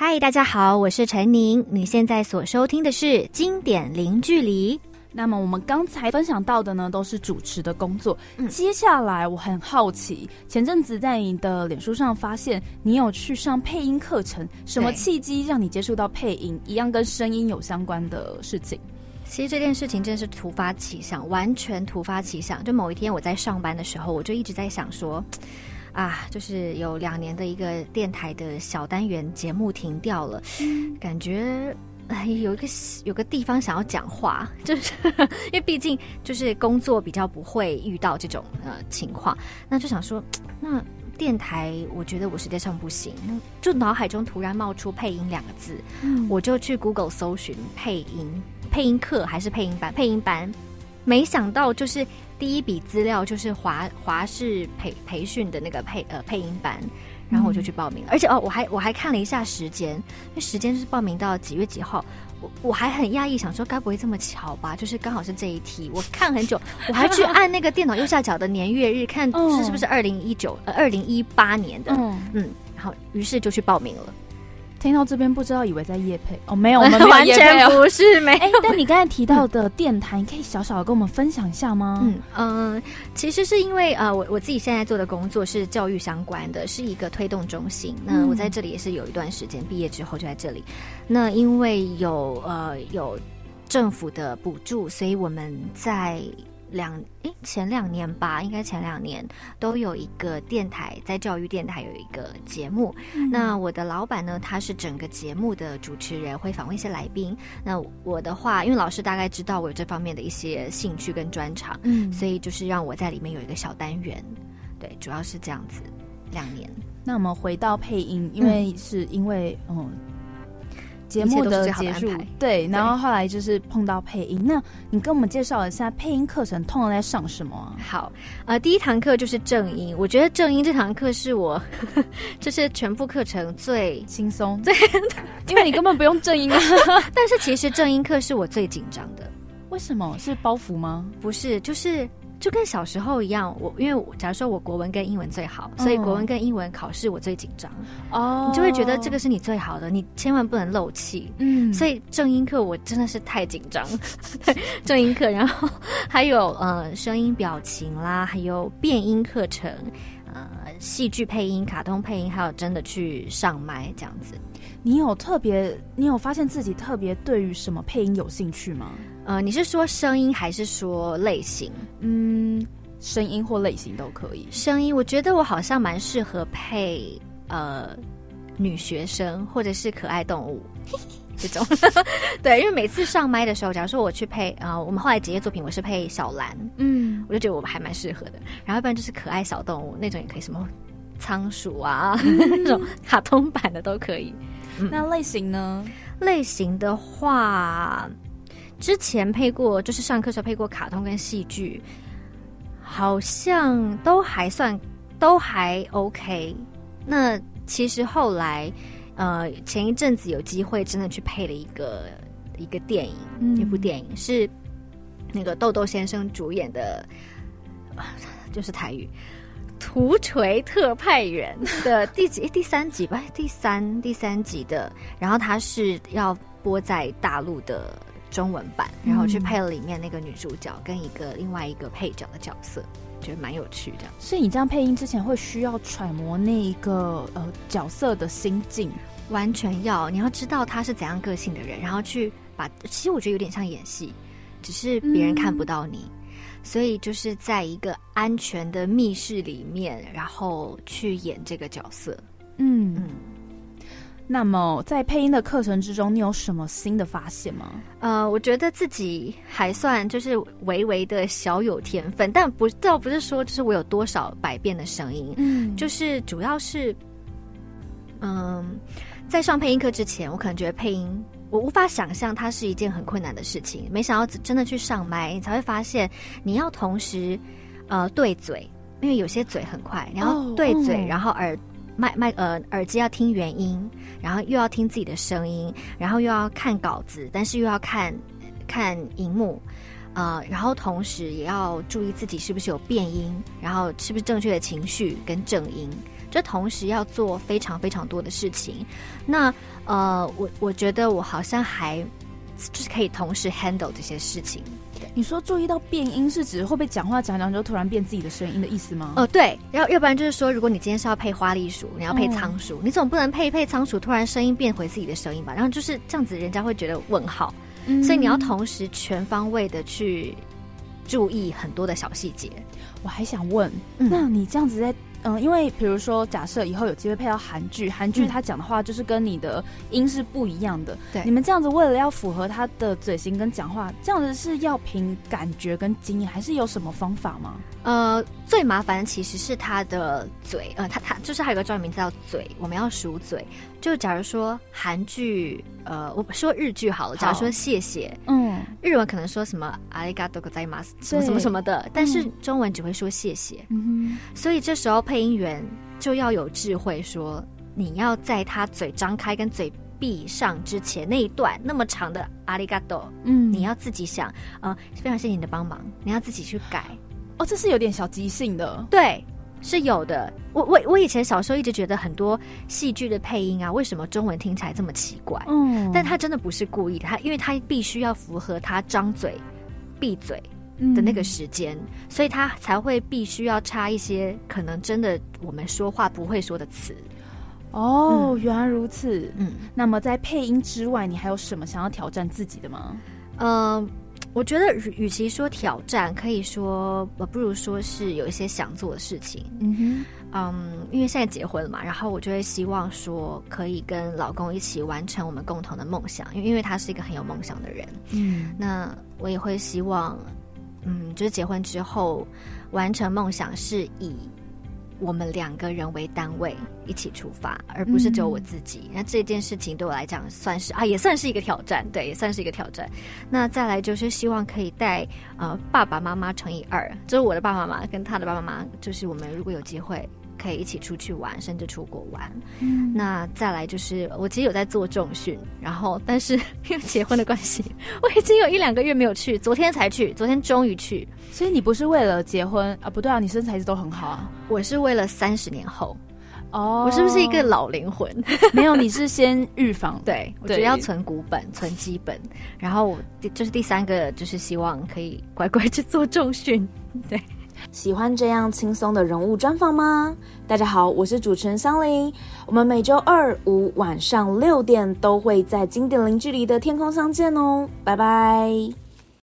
嗨，大家好，我是陈宁。你现在所收听的是《经典零距离》。那么我们刚才分享到的呢，都是主持的工作。接下来我很好奇，前阵子在你的脸书上发现你有去上配音课程，什么契机让你接触到配音，一样跟声音有相关的事情？其实这件事情真的是突发奇想，完全突发奇想。就某一天我在上班的时候，我就一直在想说。啊，就是有两年的一个电台的小单元节目停掉了，感觉哎有一个有个地方想要讲话，就是 因为毕竟就是工作比较不会遇到这种呃情况，那就想说，那电台我觉得我实际上不行，就脑海中突然冒出配音两个字，我就去 Google 搜寻配音配音课还是配音班配音班，没想到就是。第一笔资料就是华华视培培训的那个配呃配音班，然后我就去报名了。而且哦，我还我还看了一下时间，那时间是报名到几月几号。我我还很讶异，想说该不会这么巧吧？就是刚好是这一题，我看很久，我还去按那个电脑右下角的年月日，看是是不是二零一九呃二零一八年的。嗯，然后于是就去报名了。听到这边不知道以为在夜配哦，没有，我们完全不是没。哎，但你刚才提到的电台，你可以小小的跟我们分享一下吗？嗯嗯，其实是因为呃，我我自己现在做的工作是教育相关的，是一个推动中心。那我在这里也是有一段时间，毕业之后就在这里。那因为有呃有政府的补助，所以我们在。两诶，前两年吧，应该前两年都有一个电台，在教育电台有一个节目。那我的老板呢，他是整个节目的主持人，会访问一些来宾。那我的话，因为老师大概知道我有这方面的一些兴趣跟专长，嗯，所以就是让我在里面有一个小单元。对，主要是这样子。两年。那我们回到配音，因为是因为嗯。节目的结束，对，然后后来就是碰到配音。那你跟我们介绍一下配音课程通常在上什么？好，呃，第一堂课就是正音。我觉得正音这堂课是我，就是全部课程最轻松，对，因为你根本不用正音啊。但是其实正音课是我最紧张的。为什么？是包袱吗？不是，就是。就跟小时候一样，我因为假如说我国文跟英文最好，所以国文跟英文考试我最紧张哦，你就会觉得这个是你最好的，你千万不能漏气。嗯，所以正音课我真的是太紧张，正音课，然后还有呃声音表情啦，还有变音课程，呃戏剧配音、卡通配音，还有真的去上麦这样子。你有特别，你有发现自己特别对于什么配音有兴趣吗？呃，你是说声音还是说类型？嗯，声音或类型都可以。声音，我觉得我好像蛮适合配呃女学生或者是可爱动物这种。对，因为每次上麦的时候，假如说我去配啊，我们后来职业作品我是配小兰，嗯，我就觉得我还蛮适合的。然后不然就是可爱小动物那种也可以，什么仓鼠啊 那种卡通版的都可以。那类型呢？类型的话。之前配过，就是上课时候配过卡通跟戏剧，好像都还算都还 OK。那其实后来，呃，前一阵子有机会真的去配了一个一个电影，一部电影是那个豆豆先生主演的，就是台语《图锤特派员》的第几第三集吧？第三第三集的，然后他是要播在大陆的。中文版，然后去配了里面那个女主角跟一个另外一个配角的角色，觉得蛮有趣的。所以你这样配音之前会需要揣摩那一个呃角色的心境，完全要你要知道他是怎样个性的人，然后去把。其实我觉得有点像演戏，只是别人看不到你，所以就是在一个安全的密室里面，然后去演这个角色。嗯嗯。那么，在配音的课程之中，你有什么新的发现吗？呃，我觉得自己还算就是微微的小有天分，但不倒不是说就是我有多少百变的声音，嗯，就是主要是，嗯，在上配音课之前，我可能觉得配音我无法想象它是一件很困难的事情，没想到真的去上麦，你才会发现你要同时呃对嘴，因为有些嘴很快，然后对嘴，然后耳。麦麦呃，耳机要听原音，然后又要听自己的声音，然后又要看稿子，但是又要看看荧幕，呃，然后同时也要注意自己是不是有变音，然后是不是正确的情绪跟正音，这同时要做非常非常多的事情。那呃，我我觉得我好像还就是可以同时 handle 这些事情。你说注意到变音是指会不会讲话讲讲就突然变自己的声音的意思吗？哦，对，然后要不然就是说，如果你今天是要配花栗鼠，你要配仓鼠，你总不能配一配仓鼠突然声音变回自己的声音吧？然后就是这样子，人家会觉得问号。所以你要同时全方位的去注意很多的小细节。我还想问，那你这样子在？嗯，因为比如说，假设以后有机会配到韩剧，韩剧他讲的话就是跟你的音是不一样的。对，你们这样子为了要符合他的嘴型跟讲话，这样子是要凭感觉跟经验，还是有什么方法吗？呃，最麻烦的其实是他的嘴，呃，他他就是还有个专业名字叫嘴，我们要数嘴。就假如说韩剧，呃，我说日剧好了，假如说谢谢，嗯，日文可能说什么阿里嘎多ございます，什么什么什么的，但是中文只会说谢谢，嗯哼，所以这时候配音员就要有智慧，说你要在他嘴张开跟嘴闭上之前那一段那么长的阿里嘎多，嗯，你要自己想，呃，非常谢谢你的帮忙，你要自己去改，哦，这是有点小即兴的，对。 是有的，我我我以前小时候一直觉得很多戏剧的配音啊，为什么中文听起来这么奇怪？嗯，但他真的不是故意的，他因为他必须要符合他张嘴、闭嘴的那个时间，所以他才会必须要插一些可能真的我们说话不会说的词。哦，原来如此。嗯，那么在配音之外，你还有什么想要挑战自己的吗？嗯。我觉得与其说挑战，可以说我不如说是有一些想做的事情。嗯哼，嗯，因为现在结婚了嘛，然后我就会希望说可以跟老公一起完成我们共同的梦想，因为因为他是一个很有梦想的人。嗯，那我也会希望，嗯，就是结婚之后完成梦想是以。我们两个人为单位一起出发，而不是只有我自己。那这件事情对我来讲算是啊，也算是一个挑战，对，也算是一个挑战。那再来就是希望可以带呃爸爸妈妈乘以二，就是我的爸爸妈妈跟他的爸爸妈妈，就是我们如果有机会。可以一起出去玩，甚至出国玩。嗯，那再来就是，我其实有在做重训，然后但是 因为结婚的关系，我已经有一两个月没有去，昨天才去，昨天终于去。所以你不是为了结婚啊？不对啊，你身材一直都很好啊。我是为了三十年后。哦，我是不是一个老灵魂？没有，你是先预防。对，我觉得要存股本，存基本，然后我就是第三个，就是希望可以乖乖去做重训。对。喜欢这样轻松的人物专访吗？大家好，我是主持人香菱。我们每周二五晚上六点都会在经典零距离的天空相见哦，拜拜。